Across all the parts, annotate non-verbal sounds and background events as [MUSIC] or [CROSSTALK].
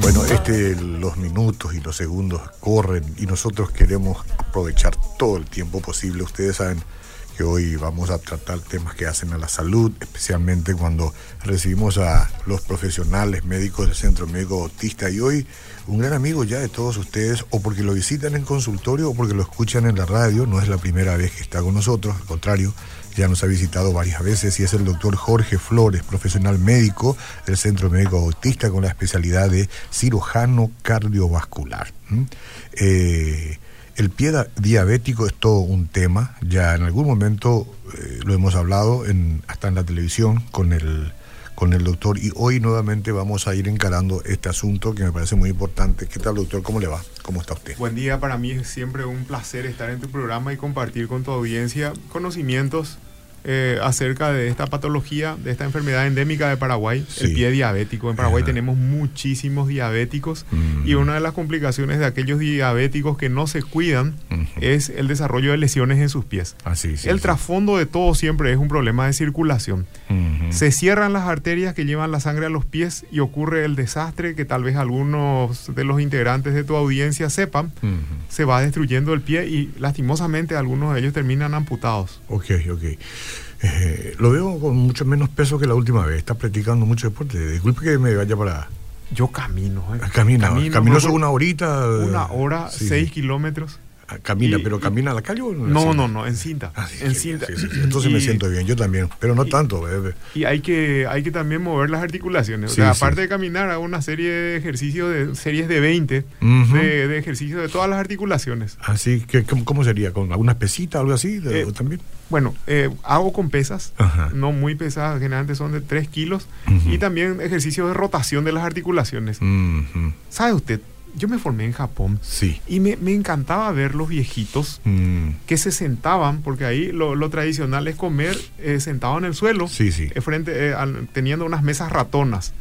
Bueno, este, los minutos y los segundos corren y nosotros queremos aprovechar todo el tiempo posible. Ustedes saben que hoy vamos a tratar temas que hacen a la salud, especialmente cuando recibimos a los profesionales médicos del Centro Médico Autista. Y hoy un gran amigo ya de todos ustedes, o porque lo visitan en consultorio o porque lo escuchan en la radio, no es la primera vez que está con nosotros, al contrario, ya nos ha visitado varias veces y es el doctor Jorge Flores, profesional médico del Centro Médico Autista con la especialidad de cirujano cardiovascular. Eh, el pie diabético es todo un tema, ya en algún momento eh, lo hemos hablado en, hasta en la televisión con el, con el doctor y hoy nuevamente vamos a ir encarando este asunto que me parece muy importante. ¿Qué tal doctor? ¿Cómo le va? ¿Cómo está usted? Buen día, para mí es siempre un placer estar en tu programa y compartir con tu audiencia conocimientos eh, acerca de esta patología, de esta enfermedad endémica de Paraguay, el pie diabético. En Paraguay tenemos muchísimos diabéticos y una de las complicaciones de aquellos diabéticos que no se cuidan es el desarrollo de lesiones en sus pies. Así, el trasfondo de todo siempre es un problema de circulación. Se cierran las arterias que llevan la sangre a los pies y ocurre el desastre que tal vez algunos de los integrantes de tu audiencia sepan. Se va destruyendo el pie y lastimosamente algunos de ellos terminan amputados. Ok, ok. Eh, lo veo con mucho menos peso que la última vez. Está practicando mucho deporte. Disculpe que me vaya para. Yo camino. Eh. Ah, camina. Camino, camino una horita. Una hora, seis kilómetros. Ah, camina, pero camina a la calle o no? No, no, en cinta. Ah, en cinta. Entonces me siento bien, yo también, pero no tanto. Y hay que, hay que también mover las articulaciones. o sea, aparte de caminar, hago una serie de ejercicios, de series de 20, de, ejercicios de todas las articulaciones. Así que, ¿cómo sería? ¿Con algunas pesitas, algo así eh, también? Bueno, eh, hago con pesas, no muy pesadas, generalmente son de 3 kilos, y también ejercicios de rotación de las articulaciones. ¿Sabe usted? Yo me formé en Japón. Sí. Y me, encantaba ver los viejitos mm. que se sentaban, porque ahí lo, tradicional es comer eh, sentado en el suelo. Sí, sí. Eh, frente, eh, teniendo unas mesas ratonas.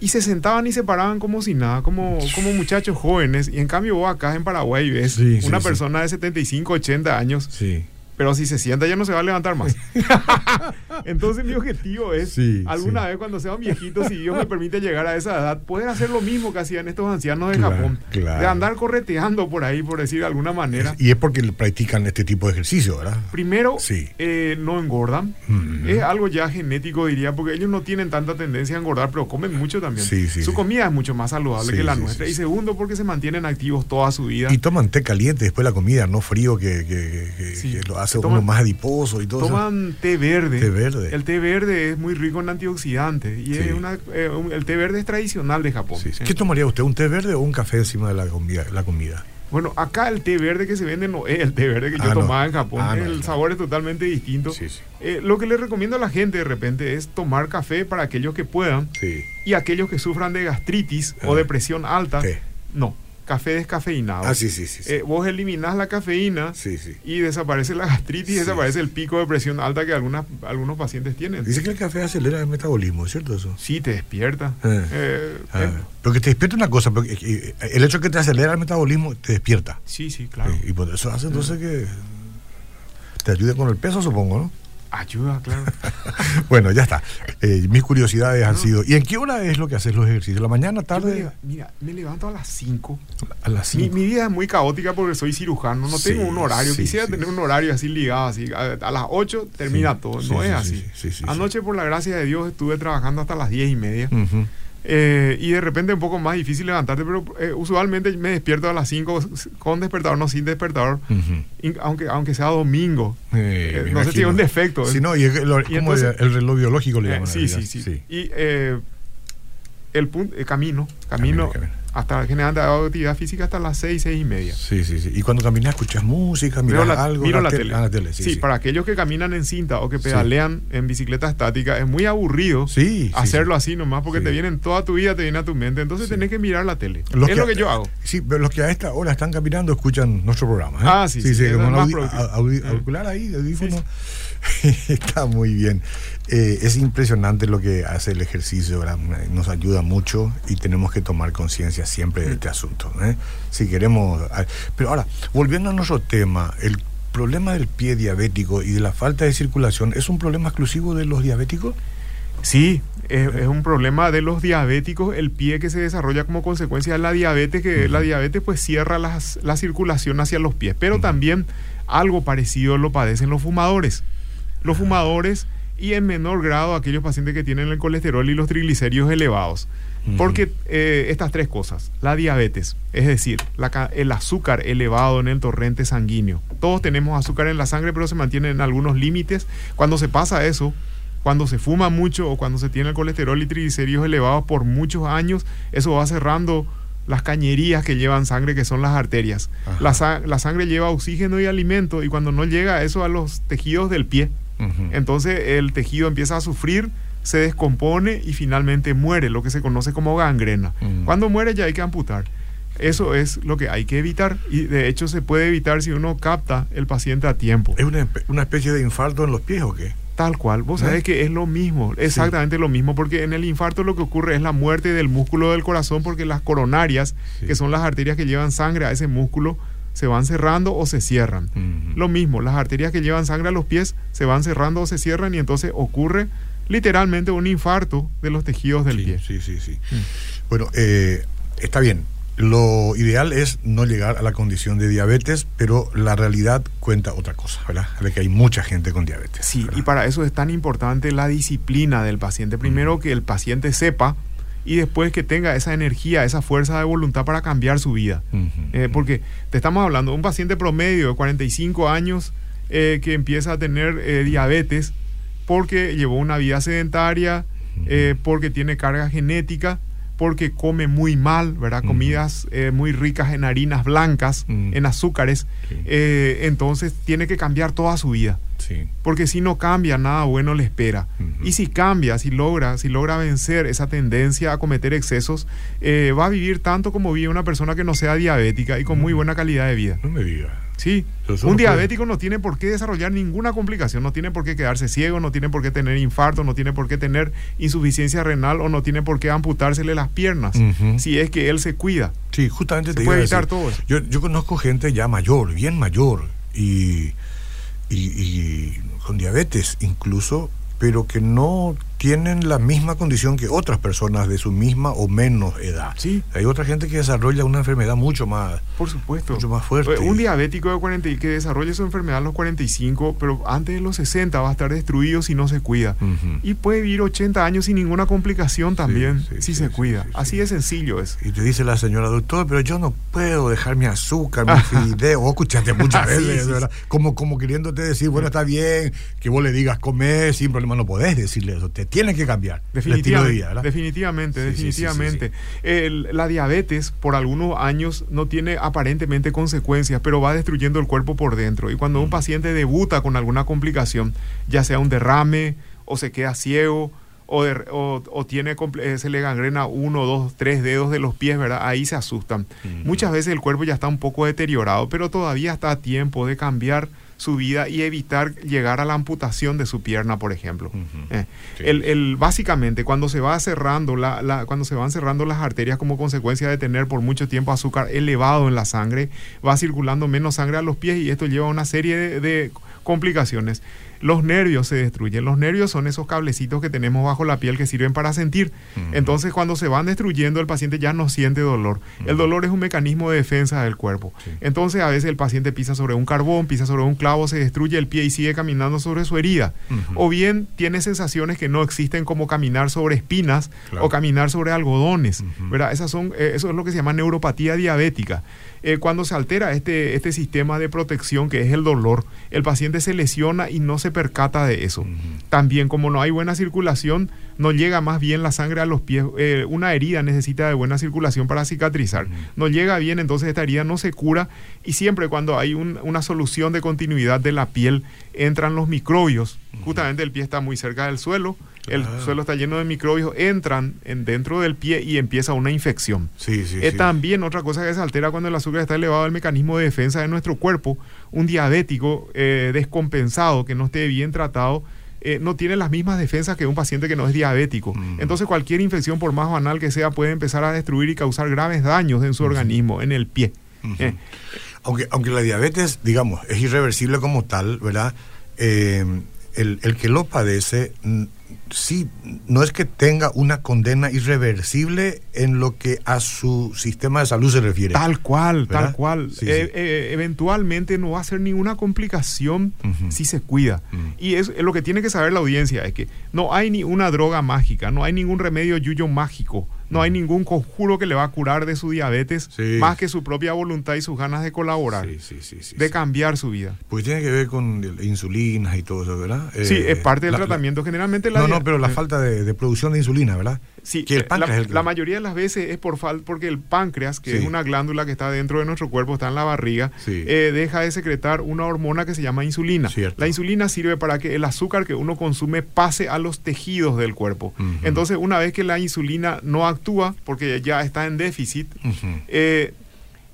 Y se sentaban y se paraban como si nada, como, como muchachos jóvenes. Y en cambio vos acá en Paraguay ves una persona de 75, 80 años sí pero si se sienta ya no se va a levantar más. [LAUGHS] Entonces mi objetivo es, alguna vez cuando sea un viejito, si Dios me permite llegar a esa edad, poder hacer lo mismo que hacían estos ancianos de Japón. De andar correteando por ahí, por decir de alguna manera. y es porque practican este tipo de ejercicio, ¿verdad? Primero, eh, no engordan. Mm-hmm. Es algo ya genético, diría, porque ellos no tienen tanta tendencia a engordar, pero comen mucho también. Su comida es mucho más saludable que la nuestra. Y segundo, porque se mantienen activos toda su vida. Y toman té caliente después de la comida, no frío que, que, lo hace uno más adiposo y todo toman té verde. Té verde. El té verde es muy rico en antioxidantes y es una, eh, el té verde es tradicional de Japón. ¿Qué tomaría usted? ¿Un té verde o un café encima de la comida? La comida? Bueno, acá el té verde que se vende no es el té verde que yo ah, tomaba en Japón. Ah, el sabor es totalmente distinto. Eh, lo que le recomiendo a la gente de repente es tomar café para aquellos que puedan y aquellos que sufran de gastritis o de presión alta. No, café descafeinado. Ah, sí, sí, sí. Eh, vos eliminás la cafeína y desaparece la gastritis y desaparece el pico de presión alta que algunas, algunos pacientes tienen. Dice que el café acelera el metabolismo, ¿cierto eso? Sí, te despierta. Eh. Eh, ah, pero que te despierta una cosa, el hecho de que te acelera el metabolismo te despierta. Sí, sí, claro. y por eso hace entonces que te ayude con el peso, supongo, ¿no? Ayuda, claro. [LAUGHS] bueno, ya está. Eh, mis curiosidades han sido. ¿Y en qué hora es lo que haces los ejercicios? ¿La mañana, tarde? mira, me levanto a las 5. A las 5. Mi, vida es muy caótica porque soy cirujano. No tengo un horario. Quisiera tener un horario así ligado. así A, las 8 termina todo. No es así. Anoche, por la gracia de Dios, estuve trabajando hasta las 10 y media. Eh, y de repente un poco más difícil levantarte, pero eh, usualmente me despierto a las 5 con despertador, no sin despertador, aunque, aunque sea domingo. Eh, no sé si es un defecto. Sí, no, y, es como el reloj biológico le llaman. sí, sí, sí, Y el punto, camino, camino hasta generando actividad física hasta las seis, seis y media. Sí, sí, sí. Y cuando caminas escuchas música, miras algo. Miro la, tele. Ah, sí, para aquellos que caminan en cinta o que pedalean en bicicleta estática, es muy aburrido hacerlo así nomás porque te vienen toda tu vida, te viene a tu mente. Entonces tenés que mirar la tele. es lo que yo hago. Sí, pero los que a esta hora están caminando escuchan nuestro programa. ¿eh? Ah, sí, sí. sí, como auricular ahí, audífono. [LAUGHS] Está muy bien. Eh, es impresionante lo que hace el ejercicio, nos ayuda mucho y tenemos que tomar conciencia siempre de este asunto. ¿eh? Si queremos... Pero ahora, volviendo a nuestro tema, el problema del pie diabético y de la falta de circulación, ¿es un problema exclusivo de los diabéticos? Sí, es, un problema de los diabéticos, el pie que se desarrolla como consecuencia de la diabetes, que la diabetes pues cierra la circulación hacia los pies, pero también algo parecido lo padecen los fumadores. Los fumadores y en menor grado aquellos pacientes que tienen el colesterol y los triglicéridos elevados. Porque eh, estas tres cosas, la diabetes, es decir, el azúcar elevado en el torrente sanguíneo. Todos tenemos azúcar en la sangre, pero se mantiene en algunos límites. Cuando se pasa eso, cuando se fuma mucho o cuando se tiene el colesterol y triglicéridos elevados por muchos años, eso va cerrando las cañerías que llevan sangre, que son las arterias. La, sangre lleva oxígeno y alimento y cuando no llega eso a los tejidos del pie, entonces el tejido empieza a sufrir se descompone y finalmente muere, lo que se conoce como gangrena. Cuando muere ya hay que amputar. Eso es lo que hay que evitar y de hecho se puede evitar si uno capta el paciente a tiempo. ¿Es una, especie de infarto en los pies o qué? Tal cual, vos sabés que es lo mismo, exactamente lo mismo, porque en el infarto lo que ocurre es la muerte del músculo del corazón porque las coronarias, que son las arterias que llevan sangre a ese músculo, se van cerrando o se cierran. Lo mismo, las arterias que llevan sangre a los pies se van cerrando o se cierran y entonces ocurre literalmente un infarto de los tejidos del pie. Sí, sí, sí. Mm. Bueno, eh, está bien. Lo ideal es no llegar a la condición de diabetes, pero la realidad cuenta otra cosa, ¿verdad? De que hay mucha gente con diabetes. Sí, y para eso es tan importante la disciplina del paciente. Primero que el paciente sepa y después que tenga esa energía, esa fuerza de voluntad para cambiar su vida. Eh, porque te estamos hablando de un paciente promedio de 45 años eh, que empieza a tener diabetes porque llevó una vida sedentaria, eh, porque tiene carga genética, porque come muy mal, ¿verdad? Comidas eh, muy ricas en harinas blancas, en azúcares. Eh, entonces tiene que cambiar toda su vida. Porque si no cambia, nada bueno le espera. Y si cambia, si logra, si logra vencer esa tendencia a cometer excesos, va a vivir tanto como vive una persona que no sea diabética y con muy buena calidad de vida. No me diga. Sí, un diabético no tiene por qué desarrollar ninguna complicación, no tiene por qué quedarse ciego, no tiene por qué tener infarto, no tiene por qué tener insuficiencia renal o no tiene por qué amputársele las piernas, si es que él se cuida. Sí, justamente te puede evitar todo eso. Yo, yo conozco gente ya mayor, bien mayor, y, y con diabetes incluso, pero que no tienen la misma condición que otras personas de su misma o menos edad. Sí. Hay otra gente que desarrolla una enfermedad mucho más. Por supuesto. Mucho más fuerte. Un diabético de 40 que desarrolla su enfermedad a los 45, pero antes de los 60 va a estar destruido si no se cuida. Y puede vivir 80 años sin ninguna complicación también, si se cuida. Así de sencillo es. Y te dice la señora doctor, pero yo no puedo dejar mi azúcar, mi [LAUGHS] fideo. Escuchaste muchas veces, ¿verdad? Como, como queriéndote decir, bueno, está bien que vos le digas comer sin problema, no podés decirle eso. Te tiene que cambiar definitivamente, Definitivamente, definitivamente. la diabetes por algunos años no tiene aparentemente consecuencias, pero va destruyendo el cuerpo por dentro. Y cuando un paciente debuta con alguna complicación, ya sea un derrame o se queda ciego, o, o, tiene eh, se le gangrena uno, dos, tres dedos de los pies, ¿verdad? Ahí se asustan. Muchas veces el cuerpo ya está un poco deteriorado, pero todavía está a tiempo de cambiar su vida y evitar llegar a la amputación de su pierna, por ejemplo. Eh, el, básicamente, cuando se va cerrando la, cuando se van cerrando las arterias como consecuencia de tener por mucho tiempo azúcar elevado en la sangre, va circulando menos sangre a los pies y esto lleva a una serie de complicaciones los nervios se destruyen. Los nervios son esos cablecitos que tenemos bajo la piel que sirven para sentir. Entonces, cuando se van destruyendo, el paciente ya no siente dolor. El dolor es un mecanismo de defensa del cuerpo. Entonces, a veces el paciente pisa sobre un carbón, pisa sobre un clavo, se destruye el pie y sigue caminando sobre su herida. O bien tiene sensaciones que no existen como caminar sobre espinas o caminar sobre algodones. ¿verdad? Esas son, eh, eso es lo que se llama neuropatía diabética. Eh, cuando se altera este, este sistema de protección que es el dolor, el paciente se lesiona y no se percata de eso. También como no hay buena circulación, no llega más bien la sangre a los pies. Eh, una herida necesita de buena circulación para cicatrizar. No llega bien, entonces esta herida no se cura y siempre cuando hay una solución de continuidad de la piel, entran los microbios. Justamente el pie está muy cerca del suelo el ah. suelo está lleno de microbios, entran en dentro del pie y empieza una infección. Sí, sí, También otra cosa que se altera cuando el azúcar está elevado, el mecanismo de defensa de nuestro cuerpo. Un diabético eh, descompensado que no esté bien tratado. Eh, no tiene las mismas defensas que un paciente que no es diabético. Entonces cualquier infección, por más banal que sea, puede empezar a destruir y causar graves daños en su organismo, en el pie. Eh. Aunque, aunque la diabetes, digamos, es irreversible como tal, ¿verdad? el, el que lo padece sí, no es que tenga una condena irreversible en lo que a su sistema de salud se refiere. Tal cual, tal cual. Eh, eh, eventualmente no va a ser ninguna complicación si se cuida. Y es, lo que tiene que saber la audiencia, es que no hay ni una droga mágica, no hay ningún remedio yuyo mágico no hay ningún conjuro que le va a curar de su diabetes más que su propia voluntad y sus ganas de colaborar, de cambiar su vida. Pues tiene que ver con insulinas y todo eso, ¿verdad? sí, es parte del tratamiento. Generalmente la... No, no, pero la eh. falta de, producción de insulina, ¿verdad? Sí, que el páncreas la, mayoría de las veces es por falta, porque el páncreas, que es una glándula que está dentro de nuestro cuerpo, está en la barriga, eh, deja de secretar una hormona que se llama insulina. La insulina sirve para que el azúcar que uno consume pase a los tejidos del cuerpo. Entonces, una vez que la insulina no actúa, porque ya está en déficit, eh,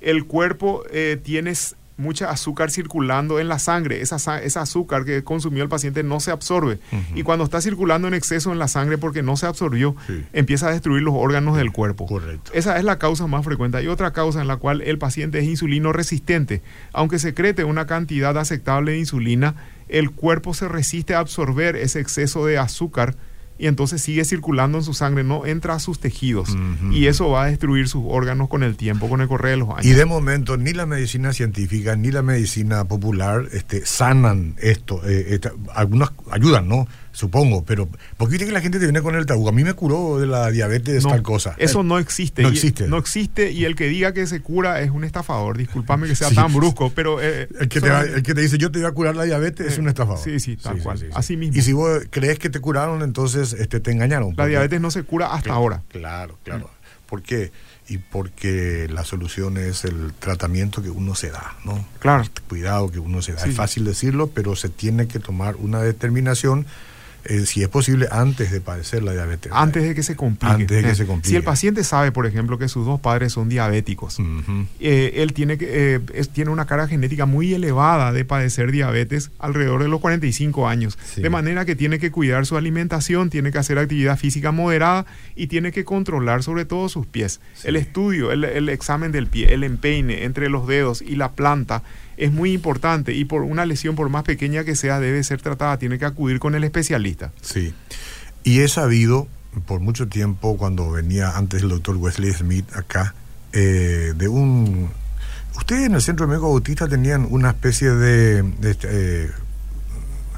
el cuerpo eh, tiene mucha azúcar circulando en la sangre. Esa, esa azúcar que consumió el paciente no se absorbe. Y cuando está circulando en exceso en la sangre porque no se absorbió, empieza a destruir los órganos del cuerpo. Correcto. Esa es la causa más frecuente. Hay otra causa en la cual el paciente es insulino resistente. Aunque secrete una cantidad aceptable de insulina, el cuerpo se resiste a absorber ese exceso de azúcar y entonces sigue circulando en su sangre, no entra a sus tejidos y eso va a destruir sus órganos con el tiempo, con el correr de los años. Y de momento ni la medicina científica ni la medicina popular este, sanan esto, eh, algunas ayudan, ¿no? Supongo, pero porque viste que la gente te viene con el tabú. A mí me curó de la diabetes tal cosa. Eso no existe. No existe. no existe y el que diga que se cura es un estafador. Disculpame que sea tan brusco, pero... Eh, el, que te el, que te dice yo te voy a curar la diabetes es un estafador. Sí, sí, tal cual. Así mismo. Y si vos crees que te curaron, entonces este, te engañaron. La diabetes no se cura hasta ahora. Claro, claro. ¿Por qué? y porque la solución es el tratamiento que uno se da, ¿no? Claro. cuidado que uno se da. Es fácil decirlo, pero se tiene que tomar una determinación eh, si es posible, antes de padecer la diabetes. Antes de que se complique. Antes de que se complique. Si el paciente sabe, por ejemplo, que sus dos padres son diabéticos, eh, él tiene, que, eh, tiene una carga genética muy elevada de padecer diabetes alrededor de los 45 años. De manera que tiene que cuidar su alimentación, tiene que hacer actividad física moderada y tiene que controlar sobre todo sus pies. El estudio, el, el examen del pie, el empeine entre los dedos y la planta es muy importante y por una lesión, por más pequeña que sea, debe ser tratada, tiene que acudir con el especialista. Sí, y he sabido por mucho tiempo, cuando venía antes el doctor Wesley Smith acá, eh, de un... Ustedes en el Centro Médico Bautista tenían una especie de, de eh,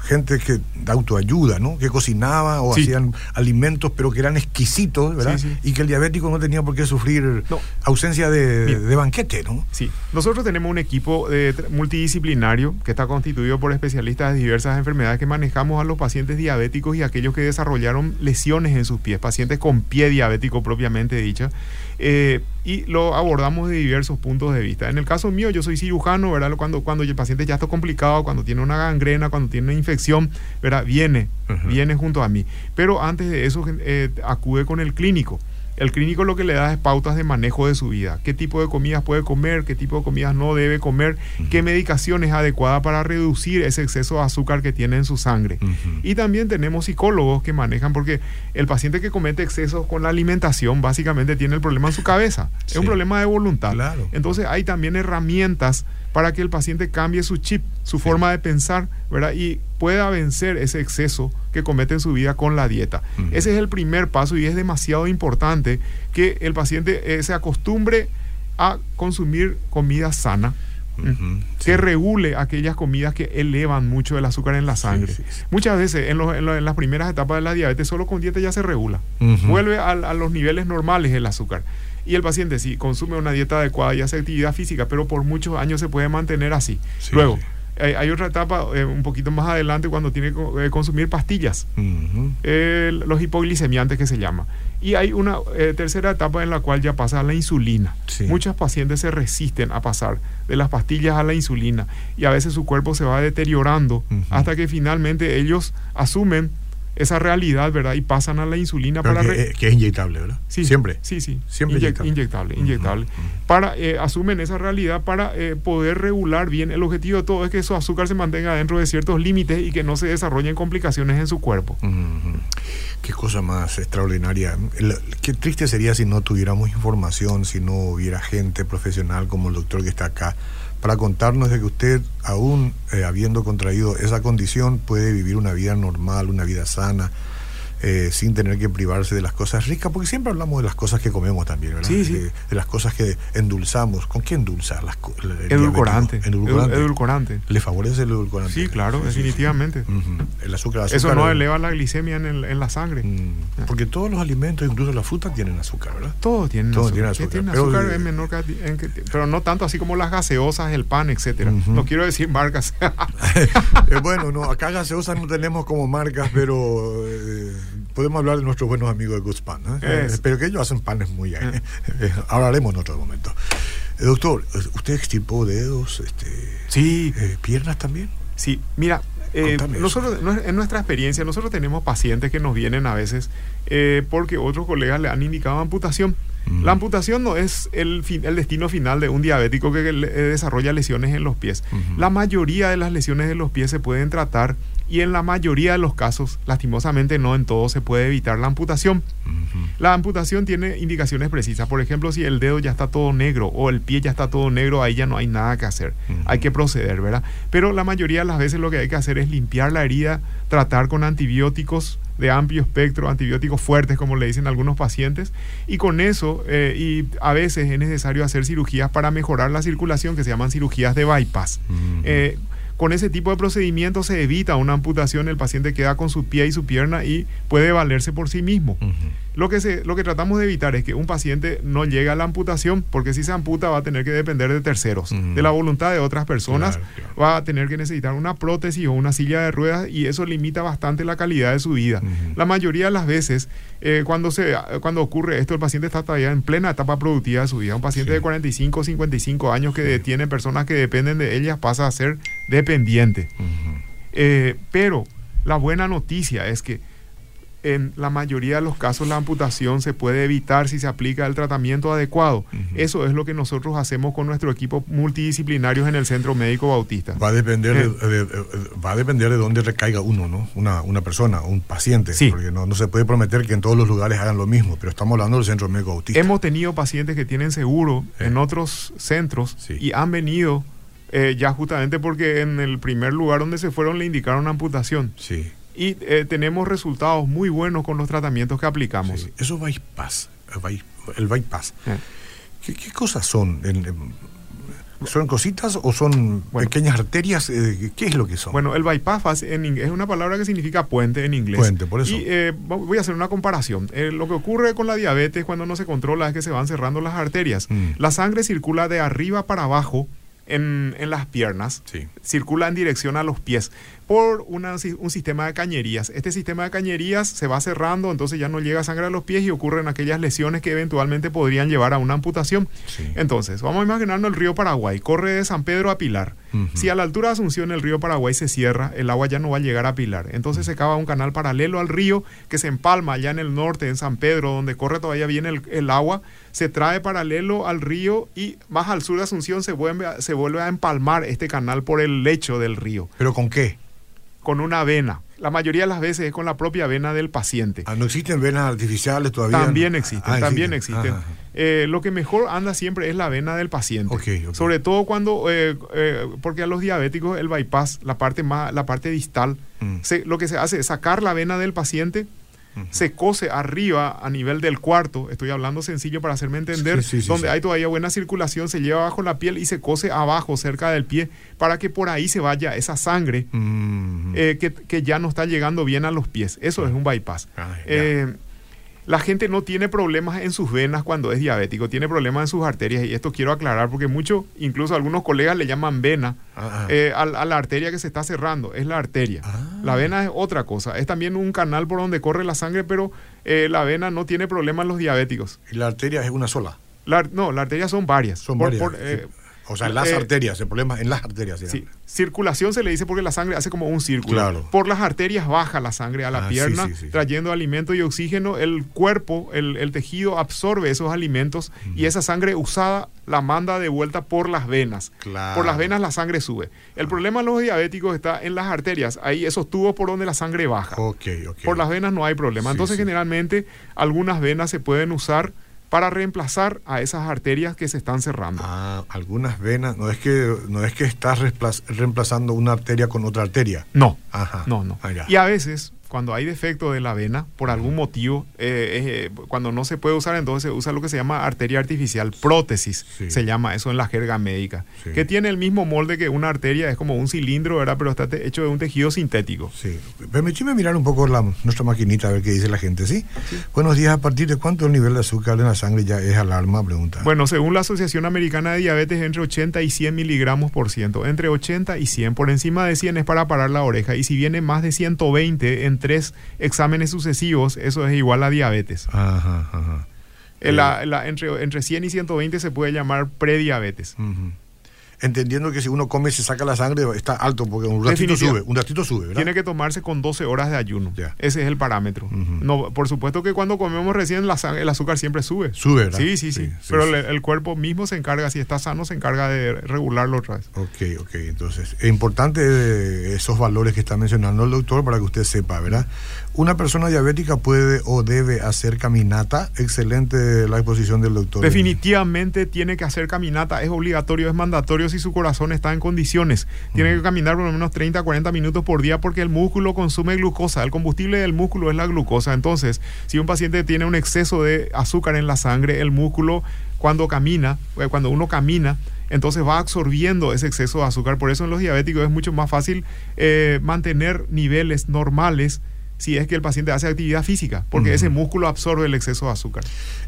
gente que de autoayuda, ¿no? Que cocinaba o hacían alimentos, pero que eran exquisitos, ¿verdad? Y que el diabético no tenía por qué sufrir ausencia de, banquete, ¿no? Sí. Nosotros tenemos un equipo multidisciplinario que está constituido por especialistas de diversas enfermedades que manejamos a los pacientes diabéticos y aquellos que desarrollaron lesiones en sus pies, pacientes con pie diabético propiamente dicha. Eh, y lo abordamos de diversos puntos de vista. En el caso mío, yo soy cirujano, ¿verdad? Cuando, cuando el paciente ya está complicado, cuando tiene una gangrena, cuando tiene una infección, ¿verdad? Viene, viene junto a mí. Pero antes de eso, eh, acude con el clínico. El clínico lo que le da es pautas de manejo de su vida. ¿Qué tipo de comidas puede comer? ¿Qué tipo de comidas no debe comer? ¿Qué medicación es adecuada para reducir ese exceso de azúcar que tiene en su sangre? Y también tenemos psicólogos que manejan, porque el paciente que comete excesos con la alimentación básicamente tiene el problema en su cabeza. Es un problema de voluntad. Entonces hay también herramientas para que el paciente cambie su chip, su forma de pensar, ¿verdad? Y pueda vencer ese exceso que comete en su vida con la dieta. Ese es el primer paso y es demasiado importante que el paciente eh, se acostumbre a consumir comida sana. que regule aquellas comidas que elevan mucho el azúcar en la sangre. Muchas veces en, en, las primeras etapas de la diabetes solo con dieta ya se regula. Vuelve a, a, los niveles normales el azúcar. Y el paciente sí consume una dieta adecuada y hace actividad física, pero por muchos años se puede mantener así. Luego, Hay, otra etapa eh, un poquito más adelante cuando tiene que eh, consumir pastillas, los hipoglicemiantes que se llama. Y hay una eh, tercera etapa en la cual ya pasa a la insulina. Muchos pacientes se resisten a pasar de las pastillas a la insulina y a veces su cuerpo se va deteriorando hasta que finalmente ellos asumen esa realidad, ¿verdad? Y pasan a la insulina para... Que, que, es inyectable, ¿verdad? Sí. Siempre. Sí, sí. Siempre inyectable. Inyectable, Para, eh, asumen esa realidad para eh, poder regular bien. El objetivo de todo es que su azúcar se mantenga dentro de ciertos límites y que no se desarrollen complicaciones en su cuerpo. Qué cosa más extraordinaria. qué triste sería si no tuviéramos información, si no hubiera gente profesional como el doctor que está acá para contarnos de que usted, aún eh, habiendo contraído esa condición, puede vivir una vida normal, una vida sana, eh, sin tener que privarse de las cosas ricas, porque siempre hablamos de las cosas que comemos también, ¿verdad? Sí, sí. De, las cosas que endulzamos. ¿Con qué endulzar las cosas? Edulcorante. edulcorante. edulcorante. ¿Le favorece el edulcorante? Sí, claro, definitivamente. El azúcar, Eso no eleva la glicemia en, en la sangre. Mm. Porque todos los alimentos, incluso la fruta, tienen azúcar, ¿verdad? Todos tienen Todos azúcar. Tienen azúcar, pero, en menor pero no tanto así como las gaseosas, el pan, etcétera. No quiero decir marcas. [LAUGHS] Eh, bueno, no, acá gaseosas no tenemos como marcas, pero eh, podemos hablar de nuestros buenos amigos de Goods Pan. ¿eh? pero que ellos hacen panes muy... Eh, [LAUGHS] hablaremos en otro momento. doctor, ¿usted extirpó dedos, este, sí. piernas también? Sí, mira, nosotros, en nuestra experiencia, nosotros tenemos pacientes que nos vienen a veces porque otros colegas le han indicado amputación. La amputación no es el, el destino final de un diabético que desarrolla lesiones en los pies. La mayoría de las lesiones de los pies se pueden tratar y en la mayoría de los casos, lastimosamente no en todos, se puede evitar la amputación. La amputación tiene indicaciones precisas. Por ejemplo, si el dedo ya está todo negro o el pie ya está todo negro, ahí ya no hay nada que hacer. Hay que proceder, ¿verdad? Pero la mayoría de las veces lo que hay que hacer es limpiar la herida, tratar con antibióticos de amplio espectro, antibióticos fuertes, como le dicen algunos pacientes, y con eso, eh, y a veces es necesario hacer cirugías para mejorar la circulación, que se llaman cirugías de bypass. Con ese tipo de procedimientos se evita una amputación, el paciente queda con su pie y su pierna y puede valerse por sí mismo. Lo que, se, lo que tratamos de evitar es que un paciente no llegue a la amputación, porque si se amputa va a tener que depender de terceros, de la voluntad de otras personas, va a tener que necesitar una prótesis o una silla de ruedas y eso limita bastante la calidad de su vida. La mayoría de las veces, eh, cuando, se, cuando ocurre esto, el paciente está todavía en plena etapa productiva de su vida. Un paciente de 45 o 55 años que tiene personas que dependen de ellas pasa a ser dependiente. Eh, pero la buena noticia es que en la mayoría de los casos la amputación se puede evitar si se aplica el tratamiento adecuado. Eso es lo que nosotros hacemos con nuestro equipo multidisciplinarios en el Centro Médico Bautista. Va a depender, de, va a depender de dónde recaiga uno, ¿no? Una, una persona, un paciente. Sí. Porque no, no se puede prometer que en todos los lugares hagan lo mismo, pero estamos hablando del Centro Médico Bautista. Hemos tenido pacientes que tienen seguro en otros centros y han venido eh, ya justamente porque en el primer lugar donde se fueron le indicaron amputación. Sí y eh, tenemos resultados muy buenos con los tratamientos que aplicamos. Eso bypass, el bypass. Eh. ¿Qué, cosas son? ¿Son cositas o son pequeñas arterias? Eh, ¿Qué es lo que son? Bueno, el bypass en es una palabra que significa puente en inglés. Puente, por eso. Y voy a hacer una comparación. lo que ocurre con la diabetes cuando no se controla es que se van cerrando las arterias. Mm. La sangre circula de arriba para abajo en, las piernas, circula en dirección a los pies por un sistema de cañerías. Este sistema de cañerías se va cerrando, entonces ya no llega sangre a los pies y ocurren aquellas lesiones que eventualmente podrían llevar a una amputación. Entonces, vamos a imaginarnos el río Paraguay, corre de San Pedro a Pilar. Si a la altura de Asunción el río Paraguay se cierra, el agua ya no va a llegar a Pilar. Entonces se cava un canal paralelo al río que se empalma allá en el norte, en San Pedro, donde corre todavía bien el, agua, se trae paralelo al río y más al sur de Asunción se vuelve, se vuelve a empalmar este canal por el lecho del río. ¿Pero con qué? con una vena. La mayoría de las veces es con la propia vena del paciente. Ah, ¿No existen venas artificiales todavía? También existen, ah, también existen. Eh, lo que mejor anda siempre es la vena del paciente. Sobre todo cuando, eh, eh, porque a los diabéticos el bypass, la parte, más, la parte distal, mm. lo que se hace es sacar la vena del paciente se cose arriba a nivel del cuarto, estoy hablando sencillo para hacerme entender, donde hay todavía buena circulación, se lleva bajo la piel y se cose abajo, cerca del pie, para que por ahí se vaya esa sangre eh, que, ya no está llegando bien a los pies. Eso es un bypass. Ah, la gente no tiene problemas en sus venas cuando es diabético, tiene problemas en sus arterias. Y esto quiero aclarar porque muchos, incluso algunos colegas le llaman vena ah, ah. Eh, a, la arteria que se está cerrando. Es la arteria. Ah. La vena es otra cosa. Es también un canal por donde corre la sangre, pero eh, la vena no tiene problemas en los diabéticos. ¿Y la arteria es una sola? no, la arteria son varias. Son varias. Eh, o sea, en las arterias, el problema en las arterias. Sí, circulación se le dice porque la sangre hace como un círculo. Por las arterias baja la sangre a la ah, pierna, trayendo alimento y oxígeno. El cuerpo, el, tejido absorbe esos alimentos y esa sangre usada la manda de vuelta por las venas. Por las venas la sangre sube. El problema de los diabéticos está en las arterias, ahí esos tubos por donde la sangre baja. Por las venas no hay problema. Entonces, generalmente, algunas venas se pueden usar para reemplazar a esas arterias que se están cerrando. Ah, algunas venas, no es que no es que estás reemplazando una arteria con otra arteria. No. Ajá. No, no. Ah, y a veces cuando hay defecto de la vena, por algún motivo, eh, eh, cuando no se puede usar, entonces se usa lo que se llama arteria artificial, prótesis, se llama eso en la jerga médica, que tiene el mismo molde que una arteria, es como un cilindro, ¿verdad? Pero está hecho de un tejido sintético. Sí. Permíteme mirar un poco la, nuestra maquinita a ver qué dice la gente, ¿sí? Buenos días, ¿a partir de cuánto el nivel de azúcar en la sangre ya es alarma? Pregunta. Bueno, según la Asociación Americana de Diabetes, entre 80 y 100 miligramos por ciento, entre 80 y 100, por encima de 100 es para parar la oreja, y si viene más de 120 en tres exámenes sucesivos, eso es igual a diabetes. Ajá, ajá. entre, entre 100 y 120 se puede llamar prediabetes entendiendo que si uno come se saca la sangre está alto porque un ratito sube, un ratito sube, ¿verdad? Tiene que tomarse con 12 horas de ayuno. Ese es el parámetro. No, por supuesto que cuando comemos recién la el azúcar siempre sube. Sube, ¿verdad? Sí, sí, sí. Pero el, cuerpo mismo se encarga, si está sano, se encarga de regularlo otra vez. Ok, ok. Entonces, es importante esos valores que está mencionando el doctor para que usted sepa, ¿verdad? Una persona diabética puede o debe hacer caminata. Excelente la exposición del doctor. Definitivamente tiene que hacer caminata. Es obligatorio, es mandatorio si su corazón está en condiciones. Tiene que caminar por lo menos 30, 40 minutos por día porque el músculo consume glucosa. El combustible del músculo es la glucosa. Entonces, si un paciente tiene un exceso de azúcar en la sangre, el músculo cuando camina, eh, cuando uno camina, entonces va absorbiendo ese exceso de azúcar. Por eso en los diabéticos es mucho más fácil eh, mantener niveles normales si es que el paciente hace actividad física, porque ese músculo absorbe el exceso de azúcar.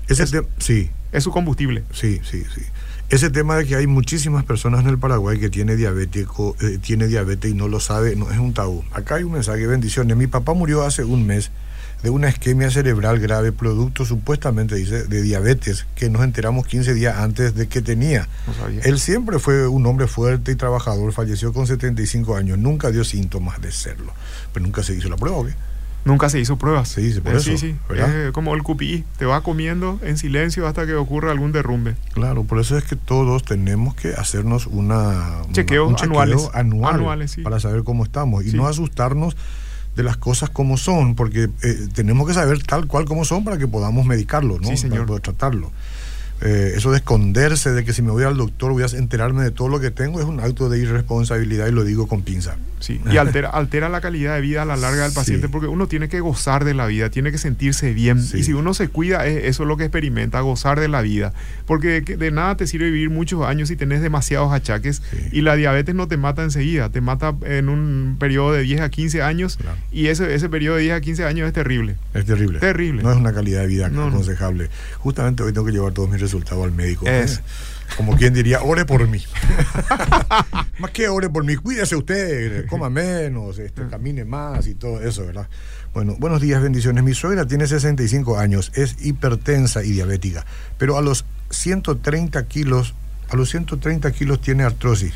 Ese es, sí. Es su combustible. Sí, sí, sí. Ese tema de que hay muchísimas personas en el Paraguay que tiene diabético, eh, tiene diabetes y no lo sabe, no es un tabú. Acá hay un mensaje, bendiciones. Mi papá murió hace un mes de una isquemia cerebral grave, producto supuestamente, dice, de diabetes, que nos enteramos 15 días antes de que tenía. Él siempre fue un hombre fuerte y trabajador, falleció con 75 años, nunca dio síntomas de serlo, pero nunca se hizo la prueba. Nunca se hizo pruebas. Sí, por eh, eso, sí, sí. Es como el QPI, te va comiendo en silencio hasta que ocurra algún derrumbe. Claro, por eso es que todos tenemos que hacernos una, chequeo un chequeo anuales, anual anuales, para saber cómo estamos y no asustarnos de las cosas como son, porque eh, tenemos que saber tal cual como son para que podamos medicarlo, ¿no? Sí, señor. Para poder tratarlo. Eh, eso de esconderse, de que si me voy al doctor voy a enterarme de todo lo que tengo, es un acto de irresponsabilidad y lo digo con pinza. Sí, y altera, altera la calidad de vida a la larga del paciente porque uno tiene que gozar de la vida, tiene que sentirse bien. Y si uno se cuida, eso es lo que experimenta, gozar de la vida. Porque de nada te sirve vivir muchos años si tenés demasiados achaques y la diabetes no te mata enseguida, te mata en un periodo de 10 a 15 años y ese, ese periodo de 10 a 15 años es terrible. Es terrible. Terrible. No es una calidad de vida aconsejable. Justamente hoy tengo que llevar todos mis resultado al médico. ¿eh? Como quien diría, ore por mí. [LAUGHS] más que ore por mí, cuídese usted, coma menos, este, camine más y todo eso, ¿verdad? Bueno, buenos días, bendiciones. Mi suegra tiene 65 años, es hipertensa y diabética, pero a los 130 kilos, a los 130 kilos tiene artrosis.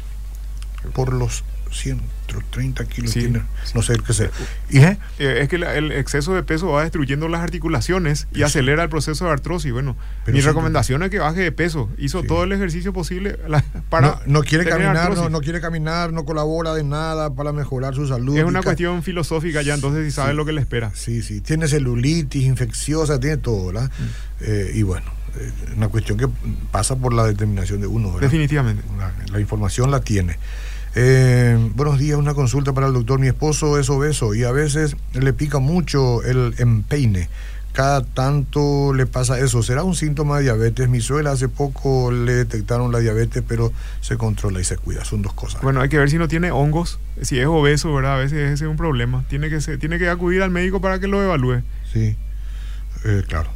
Por los 130 kilos tiene, no sé qué sea. ¿Y, eh, Es que el exceso de peso va destruyendo las articulaciones y acelera el proceso de artrosis. Bueno, mi recomendación es que baje de peso. Hizo todo el ejercicio posible para. No, quiere caminar, no, quiere caminar, no colabora de nada para mejorar su salud. Es una cuestión filosófica ya, entonces si sabe lo que le espera. Sí, sí. Tiene celulitis infecciosa, tiene todo, ¿verdad? Mm. Eh, y bueno eh, una cuestión que pasa por la determinación de uno. ¿verdad? Definitivamente. la, información la tiene. Eh, buenos días, una consulta para el doctor. Mi esposo es obeso y a veces le pica mucho el empeine. Cada tanto le pasa eso. ¿Será un síntoma de diabetes? Mi suegra hace poco le detectaron la diabetes, pero se controla y se cuida. Son dos cosas. Bueno, hay que ver si no tiene hongos. Si es obeso, ¿verdad? A veces ese es un problema. Tiene que, tiene que acudir al médico para que lo evalúe. Sí. Eh, claro.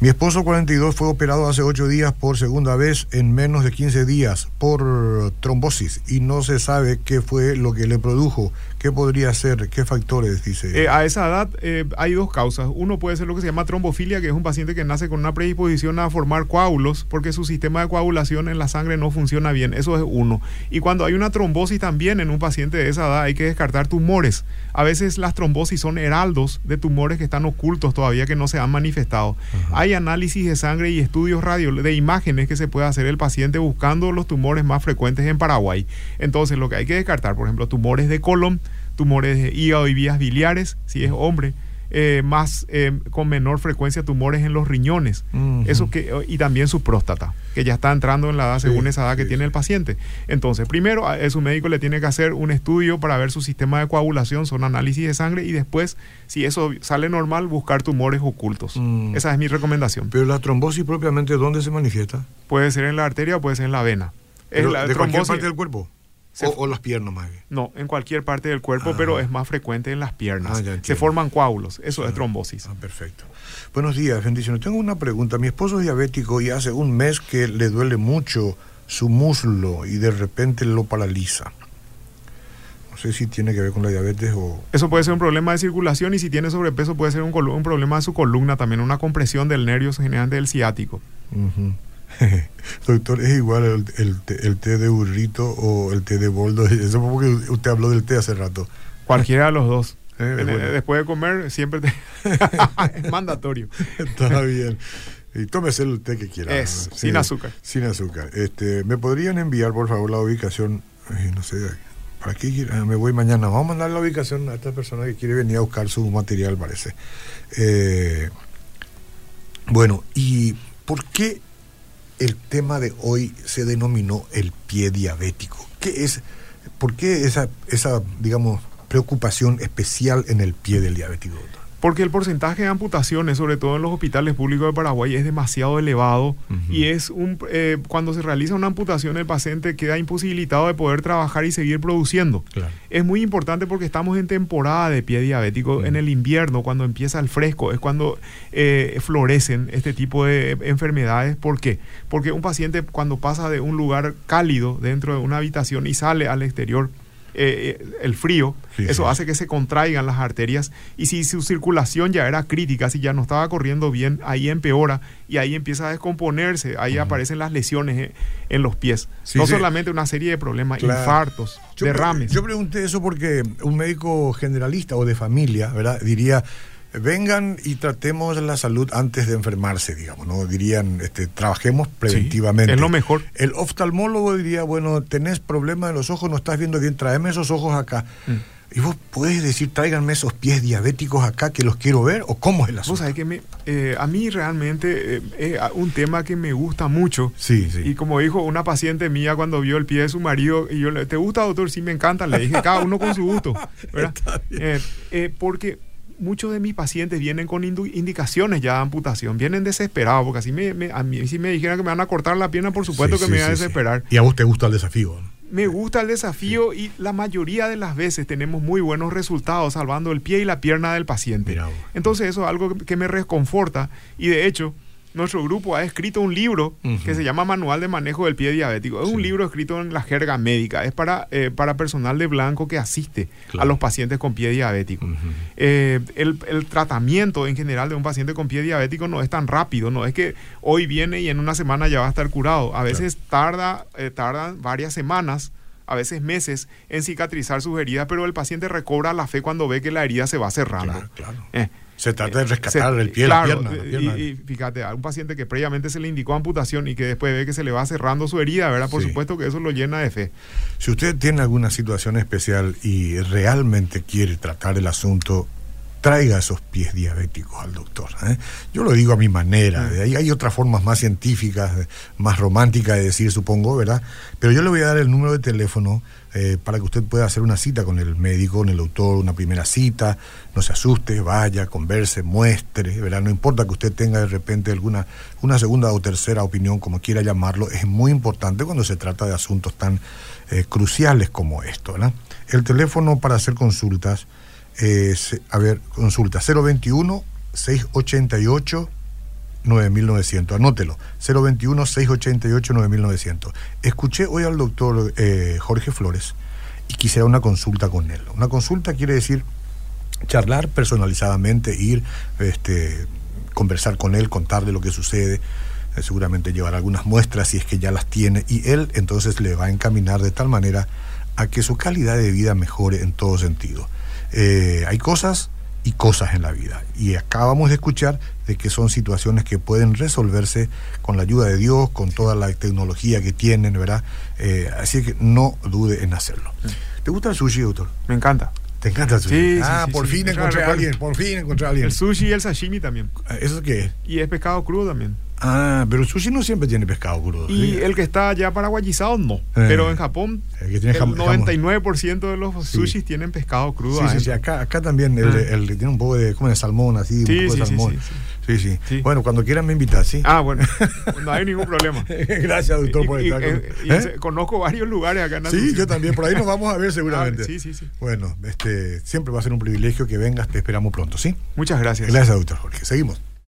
Mi esposo 42 fue operado hace 8 días por segunda vez en menos de 15 días por trombosis y no se sabe qué fue lo que le produjo. ¿Qué podría ser? ¿Qué factores? Dice. Eh, a esa edad eh, hay dos causas. Uno puede ser lo que se llama trombofilia, que es un paciente que nace con una predisposición a formar coágulos porque su sistema de coagulación en la sangre no funciona bien. Eso es uno. Y cuando hay una trombosis también en un paciente de esa edad hay que descartar tumores. A veces las trombosis son heraldos de tumores que están ocultos todavía que no se han manifestado. Hay análisis de sangre y estudios radio de imágenes que se puede hacer el paciente buscando los tumores más frecuentes en Paraguay. Entonces lo que hay que descartar, por ejemplo, tumores de colon, tumores de hígado y vías biliares, si es hombre, eh, más eh, con menor frecuencia tumores en los riñones. Eso que y también su próstata, que ya está entrando en la edad según esa edad que tiene el paciente. Entonces, primero a su médico le tiene que hacer un estudio para ver su sistema de coagulación, son análisis de sangre y después, si eso sale normal, buscar tumores ocultos. Mm. Esa es mi recomendación. Pero la trombosis propiamente, ¿dónde se manifiesta? Puede ser en la arteria o puede ser en la vena. Es la ¿De cualquier parte del cuerpo? O, las piernas más bien. No, en cualquier parte del cuerpo, pero ah. es más frecuente en las piernas. Ah, Se forman coágulos, eso es ah. trombosis. perfecto. Buenos días, bendiciones. Tengo una pregunta. Mi esposo es diabético y hace un mes que le duele mucho su muslo y de repente lo paraliza. No sé si tiene que ver con la diabetes o... Eso puede ser un problema de circulación y si tiene sobrepeso puede ser un, un problema de su columna, también una compresión del nervio generante del ciático. [LAUGHS] Doctor, ¿es igual el, el, té de burrito o el té de boldo? [LAUGHS] Eso porque usted habló del té hace rato. Cualquiera de los dos. [LAUGHS] Eh, después de comer, siempre es mandatorio. Está bien. Y tómese el té que quiera. Es, sin azúcar. Sin azúcar. Este, ¿Me podrían enviar, por favor, la ubicación? no sé, ¿para qué ah, me voy mañana? Vamos a mandar la ubicación a esta persona que quiere venir a buscar su material, parece. Eh, bueno, ¿y por qué el tema de hoy se denominó el pie diabético. ¿Qué es? ¿Por qué esa, digamos, preocupación especial en el pie del diabético, porque el porcentaje de amputaciones, sobre todo en los hospitales públicos de Paraguay, es demasiado elevado y es un eh, cuando se realiza una amputación el paciente queda imposibilitado de poder trabajar y seguir produciendo. Es muy importante porque estamos en temporada de pie diabético, en el invierno, cuando empieza el fresco, es cuando eh, florecen este tipo de enfermedades. ¿Por qué? Porque un paciente cuando pasa de un lugar cálido dentro de una habitación y sale al exterior, eh, el frío, eso hace que se contraigan las arterias y si su circulación ya era crítica, si ya no estaba corriendo bien, ahí empeora y ahí empieza a descomponerse, ahí aparecen las lesiones eh, en, los pies. no solamente una serie de problemas, infartos, derrames. yo pregunté eso porque un médico generalista o de familia, ¿verdad? Diría, vengan y tratemos la salud antes de enfermarse, digamos, ¿no? Dirían, este, trabajemos preventivamente. es lo mejor. El oftalmólogo diría, bueno, tenés problemas de los ojos, no estás viendo bien, tráeme esos ojos acá. Mm. Y vos puedes decir, tráiganme esos pies diabéticos acá que los quiero ver, o cómo es el asunto. Vos que eh, a mí realmente eh, es un tema que me gusta mucho. Sí, sí. Y como dijo una paciente mía cuando vio el pie de su marido, y yo le, ¿te gusta, doctor? Sí, me encanta. Le dije, cada uno con su gusto. [LAUGHS] ¿verdad? Eh, porque muchos de mis pacientes vienen con indicaciones ya de amputación, vienen desesperados, porque así me, a mí si me dijeran que me van a cortar la pierna, por supuesto que me voy a desesperar. ¿Y a vos te gusta el desafío? Me gusta el desafío y la mayoría de las veces tenemos muy buenos resultados salvando el pie y la pierna del paciente. Entonces eso es algo que me reconforta y de hecho nuestro grupo ha escrito un libro que se llama Manual de Manejo del Pie Diabético. Es un libro escrito en la jerga médica, es para, eh, para personal de blanco que asiste a los pacientes con pie diabético. Eh, el, tratamiento en general de un paciente con pie diabético no es tan rápido, no es que hoy viene y en una semana ya va a estar curado. A veces tarda, eh, tardan varias semanas a veces meses en cicatrizar sus heridas, pero el paciente recobra la fe cuando ve que la herida se va cerrando. Claro, claro. Se trata de rescatar el pie, la pierna. Y, fíjate, a un paciente que previamente se le indicó amputación y que después ve que se le va cerrando su herida, ¿verdad? Por supuesto que eso lo llena de fe. Si usted tiene alguna situación especial y realmente quiere tratar el asunto, traiga esos pies diabéticos al doctor. ¿eh? Yo lo digo a mi manera, mm. hay, hay otras formas más científicas, más románticas de decir, supongo, ¿verdad? Pero yo le voy a dar el número de teléfono eh, para que usted pueda hacer una cita con el médico, con el doctor, una primera cita, no se asuste, vaya, converse, muestre, ¿verdad? No importa que usted tenga de repente alguna una segunda o tercera opinión, como quiera llamarlo, es muy importante cuando se trata de asuntos tan eh, cruciales como esto, ¿verdad? El teléfono para hacer consultas a ver, consulta 021 688 9900, anótelo, 021 688 9900. Escuché hoy al doctor eh, Jorge Flores y quisiera una consulta con él. Una consulta quiere decir charlar personalizadamente, ir, este, conversar con él, contarle lo que sucede, eh, seguramente llevar algunas muestras si es que ya las tiene y él entonces le va a encaminar de tal manera a que su calidad de vida mejore en todo sentido. Eh, hay cosas y cosas en la vida. Y acabamos de escuchar de que son situaciones que pueden resolverse con la ayuda de Dios, con toda la tecnología que tienen, ¿verdad? Eh, así que no dude en hacerlo. ¿Te gusta el sushi, doctor? Me encanta. ¿Te encanta el sushi? ah, por fin encontré a alguien, por fin encontré a alguien. El sushi y el sashimi también. ¿Eso qué es? Y es pescado crudo también. Ah, pero el sushi no siempre tiene pescado crudo. Y el que está ya paraguayizado no. Eh, pero en Japón, el, 99% de los sushis tienen pescado crudo. Sí, sí, sí, acá, acá también el, ah. el, tiene un poco de, como de salmón, así, un poco de salmón. Sí sí. Bueno, cuando quieran me invitas, ¿sí? Ah, bueno, [LAUGHS] no hay ningún problema. [LAUGHS] Gracias, doctor, por estar con... ¿Eh? Conozco varios lugares acá en Sí, yo también, por ahí nos vamos a ver [LAUGHS] seguramente. Ah, sí, sí, sí. Bueno, este, siempre va a ser un privilegio que vengas, te esperamos pronto, ¿sí? Muchas gracias. Gracias, doctor Jorge. Seguimos.